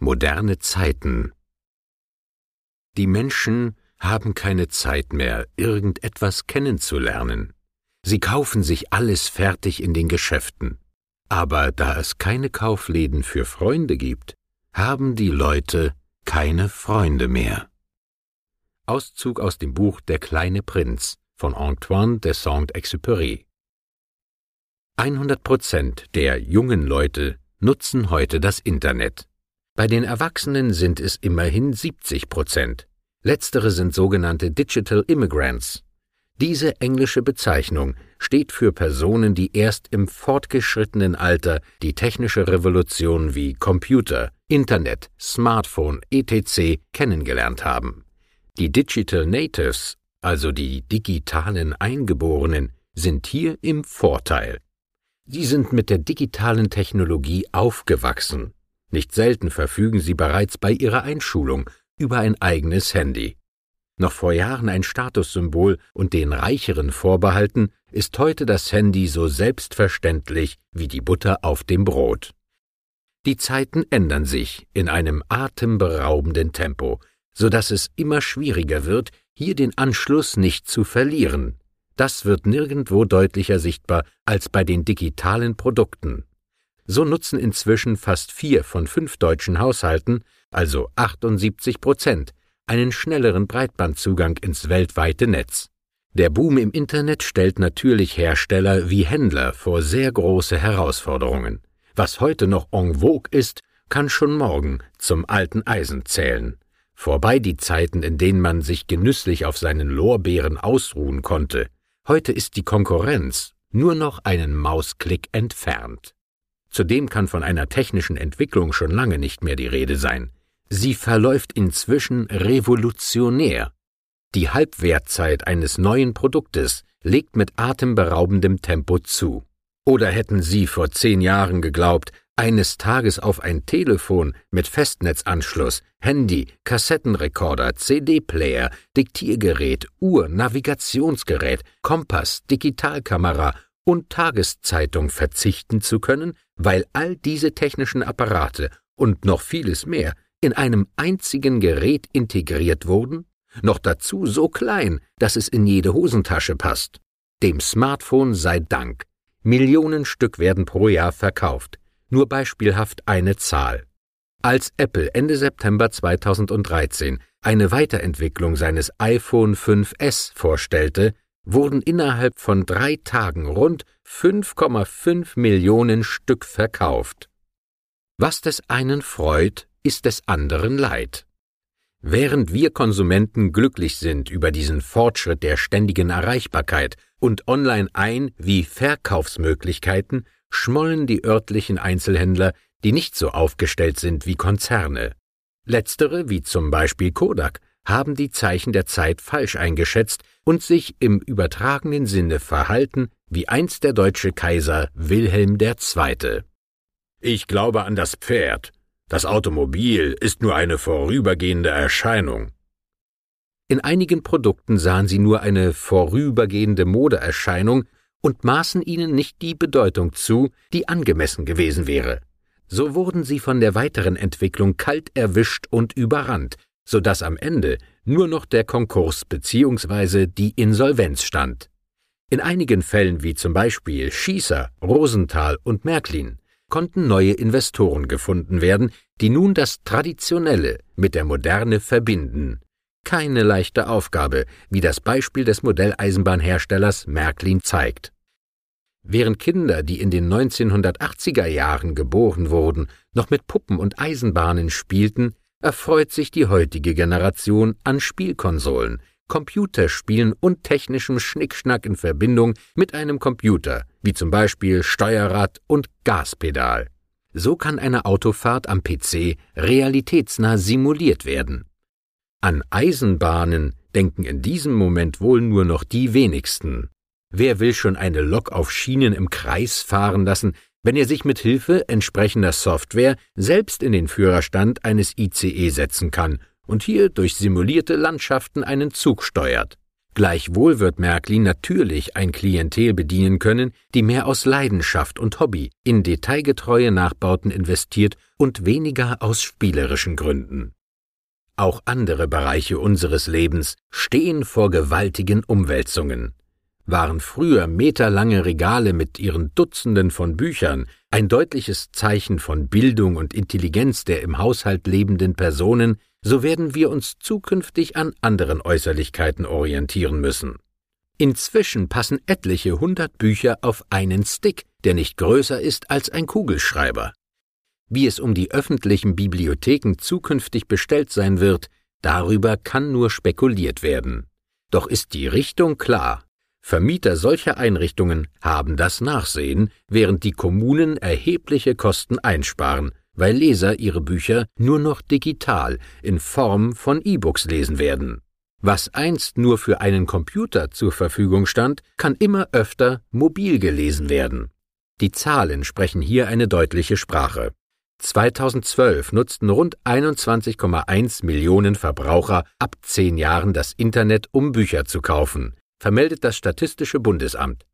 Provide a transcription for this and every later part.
Moderne Zeiten Die Menschen haben keine Zeit mehr, irgendetwas kennenzulernen. Sie kaufen sich alles fertig in den Geschäften. Aber da es keine Kaufläden für Freunde gibt, haben die Leute keine Freunde mehr. Auszug aus dem Buch Der kleine Prinz von Antoine de Saint-Exupéry 100 Prozent der jungen Leute nutzen heute das Internet. Bei den Erwachsenen sind es immerhin 70 Prozent. Letztere sind sogenannte Digital Immigrants. Diese englische Bezeichnung steht für Personen, die erst im fortgeschrittenen Alter die technische Revolution wie Computer, Internet, Smartphone etc. kennengelernt haben. Die Digital Natives, also die digitalen Eingeborenen, sind hier im Vorteil. Sie sind mit der digitalen Technologie aufgewachsen. Nicht selten verfügen sie bereits bei ihrer Einschulung über ein eigenes Handy. Noch vor Jahren ein Statussymbol und den Reicheren vorbehalten, ist heute das Handy so selbstverständlich wie die Butter auf dem Brot. Die Zeiten ändern sich in einem atemberaubenden Tempo, so dass es immer schwieriger wird, hier den Anschluss nicht zu verlieren. Das wird nirgendwo deutlicher sichtbar als bei den digitalen Produkten. So nutzen inzwischen fast vier von fünf deutschen Haushalten, also 78 Prozent, einen schnelleren Breitbandzugang ins weltweite Netz. Der Boom im Internet stellt natürlich Hersteller wie Händler vor sehr große Herausforderungen. Was heute noch en vogue ist, kann schon morgen zum alten Eisen zählen. Vorbei die Zeiten, in denen man sich genüsslich auf seinen Lorbeeren ausruhen konnte. Heute ist die Konkurrenz nur noch einen Mausklick entfernt. Zudem kann von einer technischen Entwicklung schon lange nicht mehr die Rede sein. Sie verläuft inzwischen revolutionär. Die Halbwertzeit eines neuen Produktes legt mit atemberaubendem Tempo zu. Oder hätten Sie vor zehn Jahren geglaubt, eines Tages auf ein Telefon mit Festnetzanschluss, Handy, Kassettenrekorder, CD-Player, Diktiergerät, Uhr, Navigationsgerät, Kompass, Digitalkamera und Tageszeitung verzichten zu können, weil all diese technischen Apparate und noch vieles mehr in einem einzigen Gerät integriert wurden, noch dazu so klein, dass es in jede Hosentasche passt. Dem Smartphone sei Dank. Millionen Stück werden pro Jahr verkauft. Nur beispielhaft eine Zahl. Als Apple Ende September 2013 eine Weiterentwicklung seines iPhone 5S vorstellte, wurden innerhalb von drei Tagen rund 5,5 Millionen Stück verkauft. Was des einen freut, ist des anderen leid. Während wir Konsumenten glücklich sind über diesen Fortschritt der ständigen Erreichbarkeit und online ein- wie Verkaufsmöglichkeiten, schmollen die örtlichen Einzelhändler, die nicht so aufgestellt sind wie Konzerne. Letztere, wie zum Beispiel Kodak, haben die Zeichen der Zeit falsch eingeschätzt und sich im übertragenen Sinne verhalten wie einst der deutsche Kaiser Wilhelm II. Ich glaube an das Pferd. Das Automobil ist nur eine vorübergehende Erscheinung. In einigen Produkten sahen sie nur eine vorübergehende Modeerscheinung und maßen ihnen nicht die Bedeutung zu, die angemessen gewesen wäre. So wurden sie von der weiteren Entwicklung kalt erwischt und überrannt, so dass am Ende nur noch der Konkurs bzw. die Insolvenz stand. In einigen Fällen wie zum Beispiel Schießer, Rosenthal und Märklin konnten neue Investoren gefunden werden, die nun das Traditionelle mit der Moderne verbinden keine leichte Aufgabe, wie das Beispiel des Modelleisenbahnherstellers Märklin zeigt. Während Kinder, die in den 1980er Jahren geboren wurden, noch mit Puppen und Eisenbahnen spielten, erfreut sich die heutige Generation an Spielkonsolen, Computerspielen und technischem Schnickschnack in Verbindung mit einem Computer, wie zum Beispiel Steuerrad und Gaspedal. So kann eine Autofahrt am PC realitätsnah simuliert werden. An Eisenbahnen denken in diesem Moment wohl nur noch die wenigsten. Wer will schon eine Lok auf Schienen im Kreis fahren lassen, wenn er sich mit Hilfe entsprechender Software selbst in den Führerstand eines ICE setzen kann und hier durch simulierte Landschaften einen Zug steuert? Gleichwohl wird Märklin natürlich ein Klientel bedienen können, die mehr aus Leidenschaft und Hobby in detailgetreue Nachbauten investiert und weniger aus spielerischen Gründen. Auch andere Bereiche unseres Lebens stehen vor gewaltigen Umwälzungen. Waren früher meterlange Regale mit ihren Dutzenden von Büchern ein deutliches Zeichen von Bildung und Intelligenz der im Haushalt lebenden Personen, so werden wir uns zukünftig an anderen Äußerlichkeiten orientieren müssen. Inzwischen passen etliche hundert Bücher auf einen Stick, der nicht größer ist als ein Kugelschreiber. Wie es um die öffentlichen Bibliotheken zukünftig bestellt sein wird, darüber kann nur spekuliert werden. Doch ist die Richtung klar. Vermieter solcher Einrichtungen haben das Nachsehen, während die Kommunen erhebliche Kosten einsparen, weil Leser ihre Bücher nur noch digital in Form von E-Books lesen werden. Was einst nur für einen Computer zur Verfügung stand, kann immer öfter mobil gelesen werden. Die Zahlen sprechen hier eine deutliche Sprache. 2012 nutzten rund 21,1 Millionen Verbraucher ab zehn Jahren das Internet, um Bücher zu kaufen, vermeldet das Statistische Bundesamt.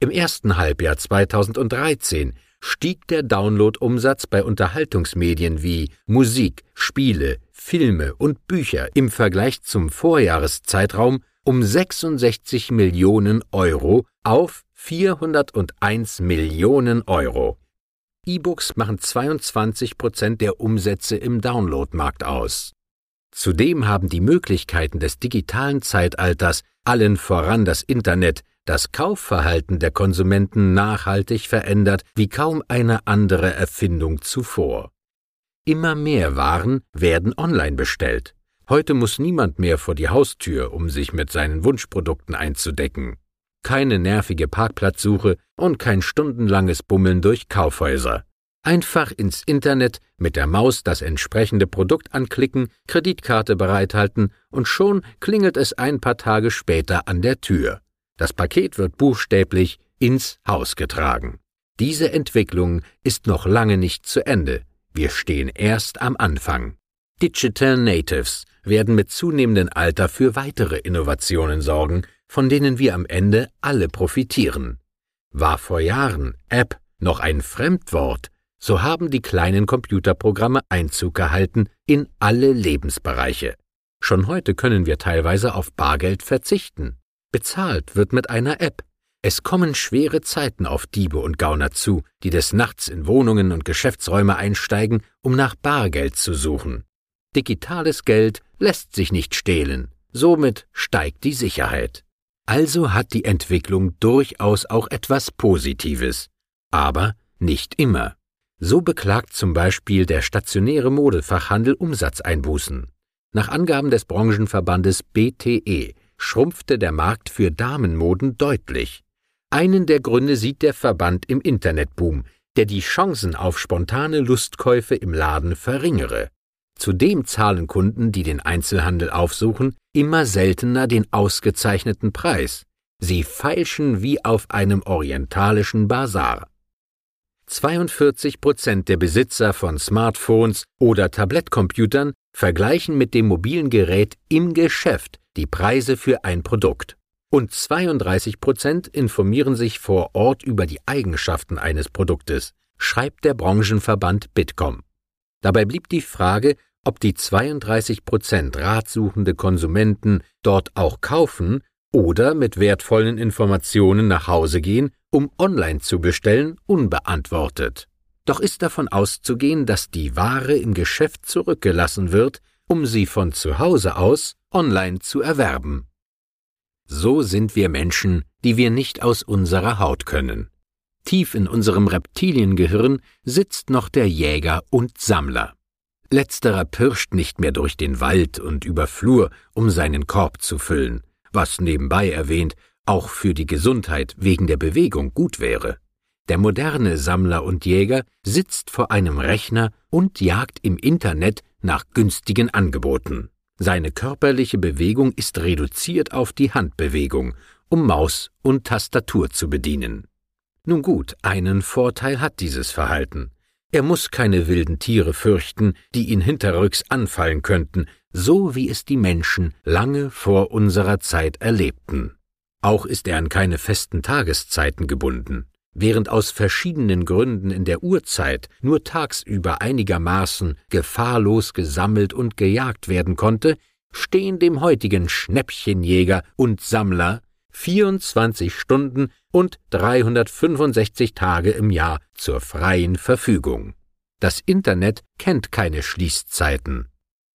Im ersten Halbjahr 2013 stieg der Download-Umsatz bei Unterhaltungsmedien wie Musik, Spiele, Filme und Bücher im Vergleich zum Vorjahreszeitraum um 66 Millionen Euro auf 401 Millionen Euro. E-Books machen 22 Prozent der Umsätze im Downloadmarkt aus. Zudem haben die Möglichkeiten des digitalen Zeitalters, allen voran das Internet, das Kaufverhalten der Konsumenten nachhaltig verändert wie kaum eine andere Erfindung zuvor. Immer mehr Waren werden online bestellt. Heute muss niemand mehr vor die Haustür, um sich mit seinen Wunschprodukten einzudecken. Keine nervige Parkplatzsuche und kein stundenlanges Bummeln durch Kaufhäuser. Einfach ins Internet mit der Maus das entsprechende Produkt anklicken, Kreditkarte bereithalten und schon klingelt es ein paar Tage später an der Tür. Das Paket wird buchstäblich ins Haus getragen. Diese Entwicklung ist noch lange nicht zu Ende. Wir stehen erst am Anfang. Digital Natives werden mit zunehmendem Alter für weitere Innovationen sorgen, von denen wir am Ende alle profitieren. War vor Jahren App noch ein Fremdwort, so haben die kleinen Computerprogramme Einzug gehalten in alle Lebensbereiche. Schon heute können wir teilweise auf Bargeld verzichten. Bezahlt wird mit einer App. Es kommen schwere Zeiten auf Diebe und Gauner zu, die des Nachts in Wohnungen und Geschäftsräume einsteigen, um nach Bargeld zu suchen. Digitales Geld lässt sich nicht stehlen, somit steigt die Sicherheit. Also hat die Entwicklung durchaus auch etwas Positives, aber nicht immer. So beklagt zum Beispiel der stationäre Modefachhandel Umsatzeinbußen. Nach Angaben des Branchenverbandes BTE schrumpfte der Markt für Damenmoden deutlich. Einen der Gründe sieht der Verband im Internetboom, der die Chancen auf spontane Lustkäufe im Laden verringere. Zudem zahlen Kunden, die den Einzelhandel aufsuchen, immer seltener den ausgezeichneten Preis. Sie feilschen wie auf einem orientalischen Bazar. 42 Prozent der Besitzer von Smartphones oder Tablettcomputern vergleichen mit dem mobilen Gerät im Geschäft die Preise für ein Produkt. Und 32 Prozent informieren sich vor Ort über die Eigenschaften eines Produktes, schreibt der Branchenverband Bitkom. Dabei blieb die Frage, ob die 32 Prozent ratsuchende Konsumenten dort auch kaufen oder mit wertvollen Informationen nach Hause gehen, um online zu bestellen, unbeantwortet. Doch ist davon auszugehen, dass die Ware im Geschäft zurückgelassen wird, um sie von zu Hause aus online zu erwerben. So sind wir Menschen, die wir nicht aus unserer Haut können. Tief in unserem Reptiliengehirn sitzt noch der Jäger und Sammler. Letzterer pirscht nicht mehr durch den Wald und über Flur, um seinen Korb zu füllen, was nebenbei erwähnt auch für die Gesundheit wegen der Bewegung gut wäre. Der moderne Sammler und Jäger sitzt vor einem Rechner und jagt im Internet nach günstigen Angeboten. Seine körperliche Bewegung ist reduziert auf die Handbewegung, um Maus und Tastatur zu bedienen. Nun gut, einen Vorteil hat dieses Verhalten. Er muss keine wilden Tiere fürchten, die ihn hinterrücks anfallen könnten, so wie es die Menschen lange vor unserer Zeit erlebten. Auch ist er an keine festen Tageszeiten gebunden. Während aus verschiedenen Gründen in der Urzeit nur tagsüber einigermaßen gefahrlos gesammelt und gejagt werden konnte, stehen dem heutigen Schnäppchenjäger und Sammler 24 Stunden und 365 Tage im Jahr zur freien Verfügung. Das Internet kennt keine Schließzeiten.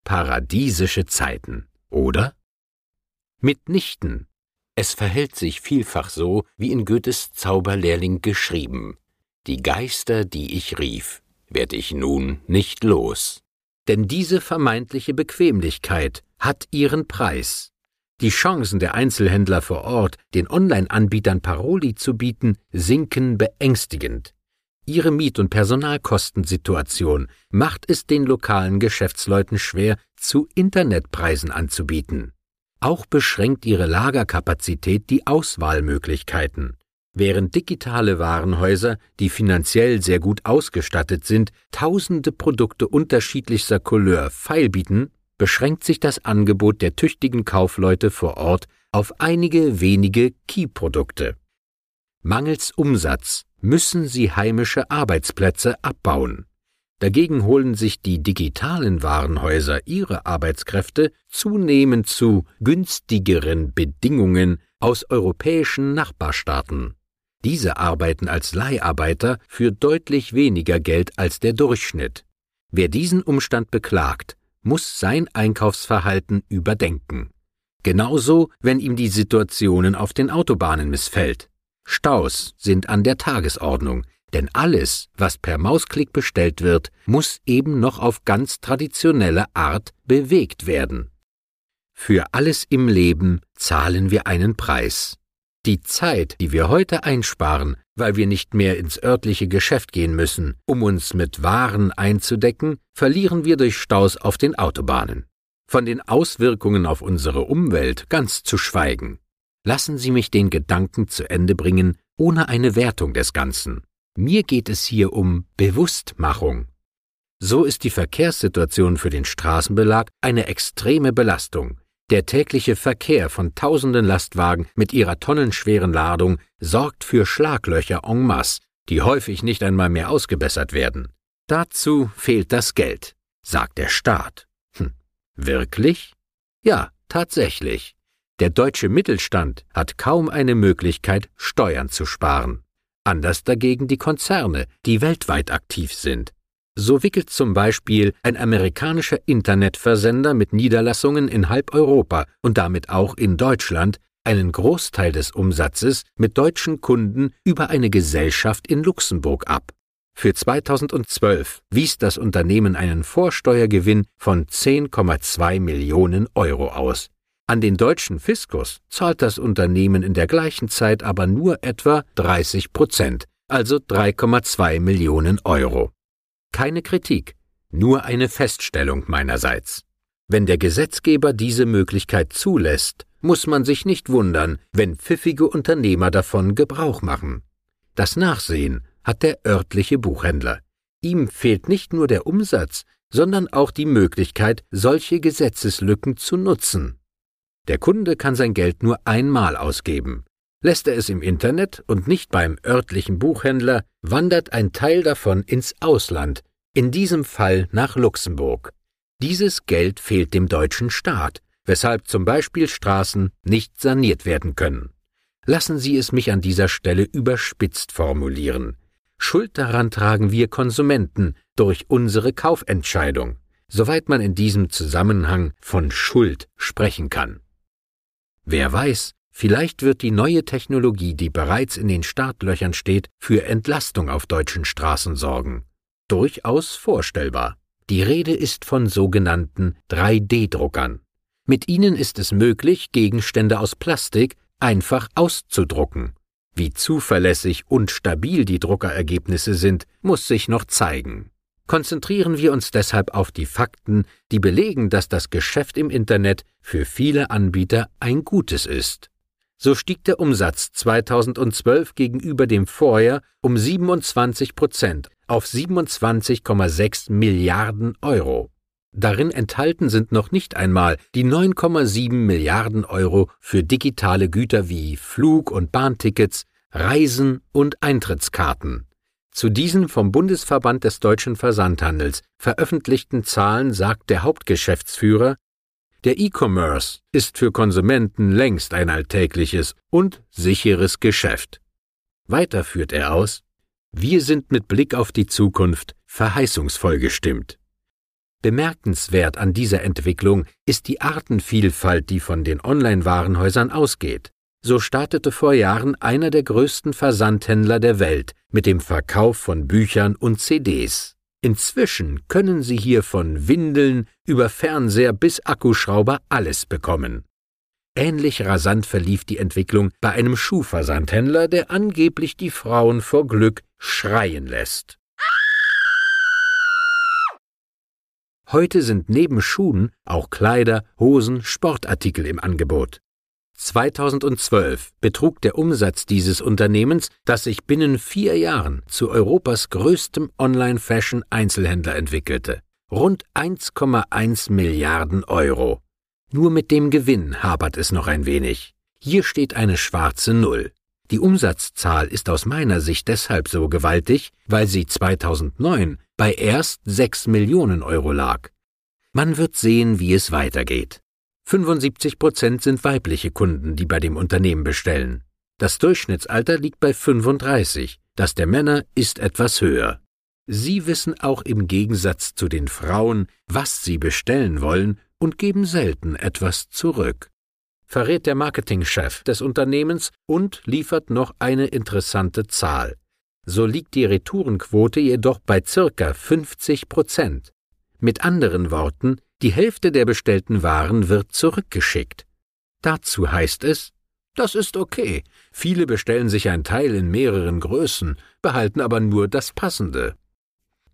Paradiesische Zeiten, oder? Mitnichten. Es verhält sich vielfach so, wie in Goethes Zauberlehrling geschrieben. Die Geister, die ich rief, werd ich nun nicht los. Denn diese vermeintliche Bequemlichkeit hat ihren Preis. Die Chancen der Einzelhändler vor Ort, den Online-Anbietern Paroli zu bieten, sinken beängstigend. Ihre Miet- und Personalkostensituation macht es den lokalen Geschäftsleuten schwer, zu Internetpreisen anzubieten. Auch beschränkt ihre Lagerkapazität die Auswahlmöglichkeiten. Während digitale Warenhäuser, die finanziell sehr gut ausgestattet sind, tausende Produkte unterschiedlichster Couleur feilbieten, beschränkt sich das Angebot der tüchtigen Kaufleute vor Ort auf einige wenige Key-Produkte. Mangels Umsatz müssen sie heimische Arbeitsplätze abbauen. Dagegen holen sich die digitalen Warenhäuser ihre Arbeitskräfte zunehmend zu günstigeren Bedingungen aus europäischen Nachbarstaaten. Diese arbeiten als Leiharbeiter für deutlich weniger Geld als der Durchschnitt. Wer diesen Umstand beklagt, muss sein Einkaufsverhalten überdenken. Genauso, wenn ihm die Situationen auf den Autobahnen missfällt. Staus sind an der Tagesordnung, denn alles, was per Mausklick bestellt wird, muss eben noch auf ganz traditionelle Art bewegt werden. Für alles im Leben zahlen wir einen Preis. Die Zeit, die wir heute einsparen, weil wir nicht mehr ins örtliche Geschäft gehen müssen, um uns mit Waren einzudecken, verlieren wir durch Staus auf den Autobahnen. Von den Auswirkungen auf unsere Umwelt ganz zu schweigen. Lassen Sie mich den Gedanken zu Ende bringen, ohne eine Wertung des Ganzen. Mir geht es hier um Bewusstmachung. So ist die Verkehrssituation für den Straßenbelag eine extreme Belastung. Der tägliche Verkehr von tausenden Lastwagen mit ihrer tonnenschweren Ladung sorgt für Schlaglöcher en masse, die häufig nicht einmal mehr ausgebessert werden. Dazu fehlt das Geld, sagt der Staat. Hm, wirklich? Ja, tatsächlich. Der deutsche Mittelstand hat kaum eine Möglichkeit, Steuern zu sparen. Anders dagegen die Konzerne, die weltweit aktiv sind. So wickelt zum Beispiel ein amerikanischer Internetversender mit Niederlassungen in halb Europa und damit auch in Deutschland einen Großteil des Umsatzes mit deutschen Kunden über eine Gesellschaft in Luxemburg ab. Für 2012 wies das Unternehmen einen Vorsteuergewinn von 10,2 Millionen Euro aus. An den deutschen Fiskus zahlt das Unternehmen in der gleichen Zeit aber nur etwa 30 Prozent, also 3,2 Millionen Euro. Keine Kritik, nur eine Feststellung meinerseits. Wenn der Gesetzgeber diese Möglichkeit zulässt, muss man sich nicht wundern, wenn pfiffige Unternehmer davon Gebrauch machen. Das Nachsehen hat der örtliche Buchhändler. Ihm fehlt nicht nur der Umsatz, sondern auch die Möglichkeit, solche Gesetzeslücken zu nutzen. Der Kunde kann sein Geld nur einmal ausgeben. Lässt er es im Internet und nicht beim örtlichen Buchhändler, wandert ein Teil davon ins Ausland, in diesem Fall nach Luxemburg. Dieses Geld fehlt dem deutschen Staat, weshalb zum Beispiel Straßen nicht saniert werden können. Lassen Sie es mich an dieser Stelle überspitzt formulieren. Schuld daran tragen wir Konsumenten durch unsere Kaufentscheidung, soweit man in diesem Zusammenhang von Schuld sprechen kann. Wer weiß, vielleicht wird die neue Technologie, die bereits in den Startlöchern steht, für Entlastung auf deutschen Straßen sorgen. Durchaus vorstellbar. Die Rede ist von sogenannten 3D-Druckern. Mit ihnen ist es möglich, Gegenstände aus Plastik einfach auszudrucken. Wie zuverlässig und stabil die Druckerergebnisse sind, muss sich noch zeigen. Konzentrieren wir uns deshalb auf die Fakten, die belegen, dass das Geschäft im Internet für viele Anbieter ein gutes ist. So stieg der Umsatz 2012 gegenüber dem Vorjahr um 27 Prozent auf 27,6 Milliarden Euro. Darin enthalten sind noch nicht einmal die 9,7 Milliarden Euro für digitale Güter wie Flug- und Bahntickets, Reisen und Eintrittskarten. Zu diesen vom Bundesverband des deutschen Versandhandels veröffentlichten Zahlen sagt der Hauptgeschäftsführer, der E-Commerce ist für Konsumenten längst ein alltägliches und sicheres Geschäft. Weiter führt er aus, wir sind mit Blick auf die Zukunft verheißungsvoll gestimmt. Bemerkenswert an dieser Entwicklung ist die Artenvielfalt, die von den Online-Warenhäusern ausgeht. So startete vor Jahren einer der größten Versandhändler der Welt mit dem Verkauf von Büchern und CDs. Inzwischen können Sie hier von Windeln über Fernseher bis Akkuschrauber alles bekommen. Ähnlich rasant verlief die Entwicklung bei einem Schuhversandhändler, der angeblich die Frauen vor Glück schreien lässt. Heute sind neben Schuhen auch Kleider, Hosen, Sportartikel im Angebot. 2012 betrug der Umsatz dieses Unternehmens, das sich binnen vier Jahren zu Europas größtem Online-Fashion-Einzelhändler entwickelte, rund 1,1 Milliarden Euro. Nur mit dem Gewinn hapert es noch ein wenig. Hier steht eine schwarze Null. Die Umsatzzahl ist aus meiner Sicht deshalb so gewaltig, weil sie 2009 bei erst 6 Millionen Euro lag. Man wird sehen, wie es weitergeht. 75 Prozent sind weibliche Kunden, die bei dem Unternehmen bestellen. Das Durchschnittsalter liegt bei 35, das der Männer ist etwas höher. Sie wissen auch im Gegensatz zu den Frauen, was sie bestellen wollen und geben selten etwas zurück. Verrät der Marketingchef des Unternehmens und liefert noch eine interessante Zahl so liegt die Retourenquote jedoch bei circa 50 Prozent. Mit anderen Worten, die Hälfte der bestellten Waren wird zurückgeschickt. Dazu heißt es, das ist okay. Viele bestellen sich ein Teil in mehreren Größen, behalten aber nur das Passende.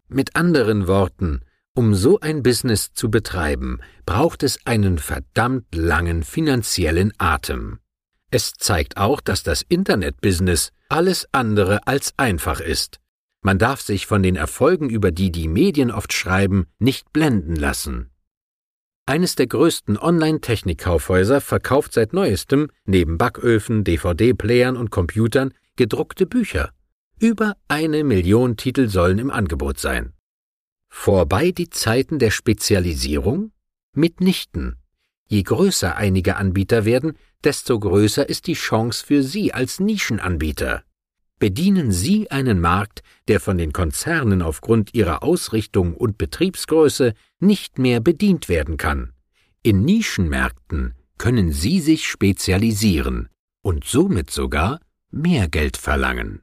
Mit anderen Worten, um so ein Business zu betreiben, braucht es einen verdammt langen finanziellen Atem. Es zeigt auch, dass das Internetbusiness alles andere als einfach ist. Man darf sich von den Erfolgen, über die die Medien oft schreiben, nicht blenden lassen. Eines der größten Online-Technikkaufhäuser verkauft seit neuestem, neben Backöfen, DVD-Playern und Computern, gedruckte Bücher. Über eine Million Titel sollen im Angebot sein. Vorbei die Zeiten der Spezialisierung? Mitnichten. Je größer einige Anbieter werden, desto größer ist die Chance für Sie als Nischenanbieter. Bedienen Sie einen Markt, der von den Konzernen aufgrund ihrer Ausrichtung und Betriebsgröße nicht mehr bedient werden kann. In Nischenmärkten können Sie sich spezialisieren und somit sogar mehr Geld verlangen.